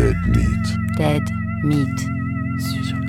Dead Meat. Dead Meat.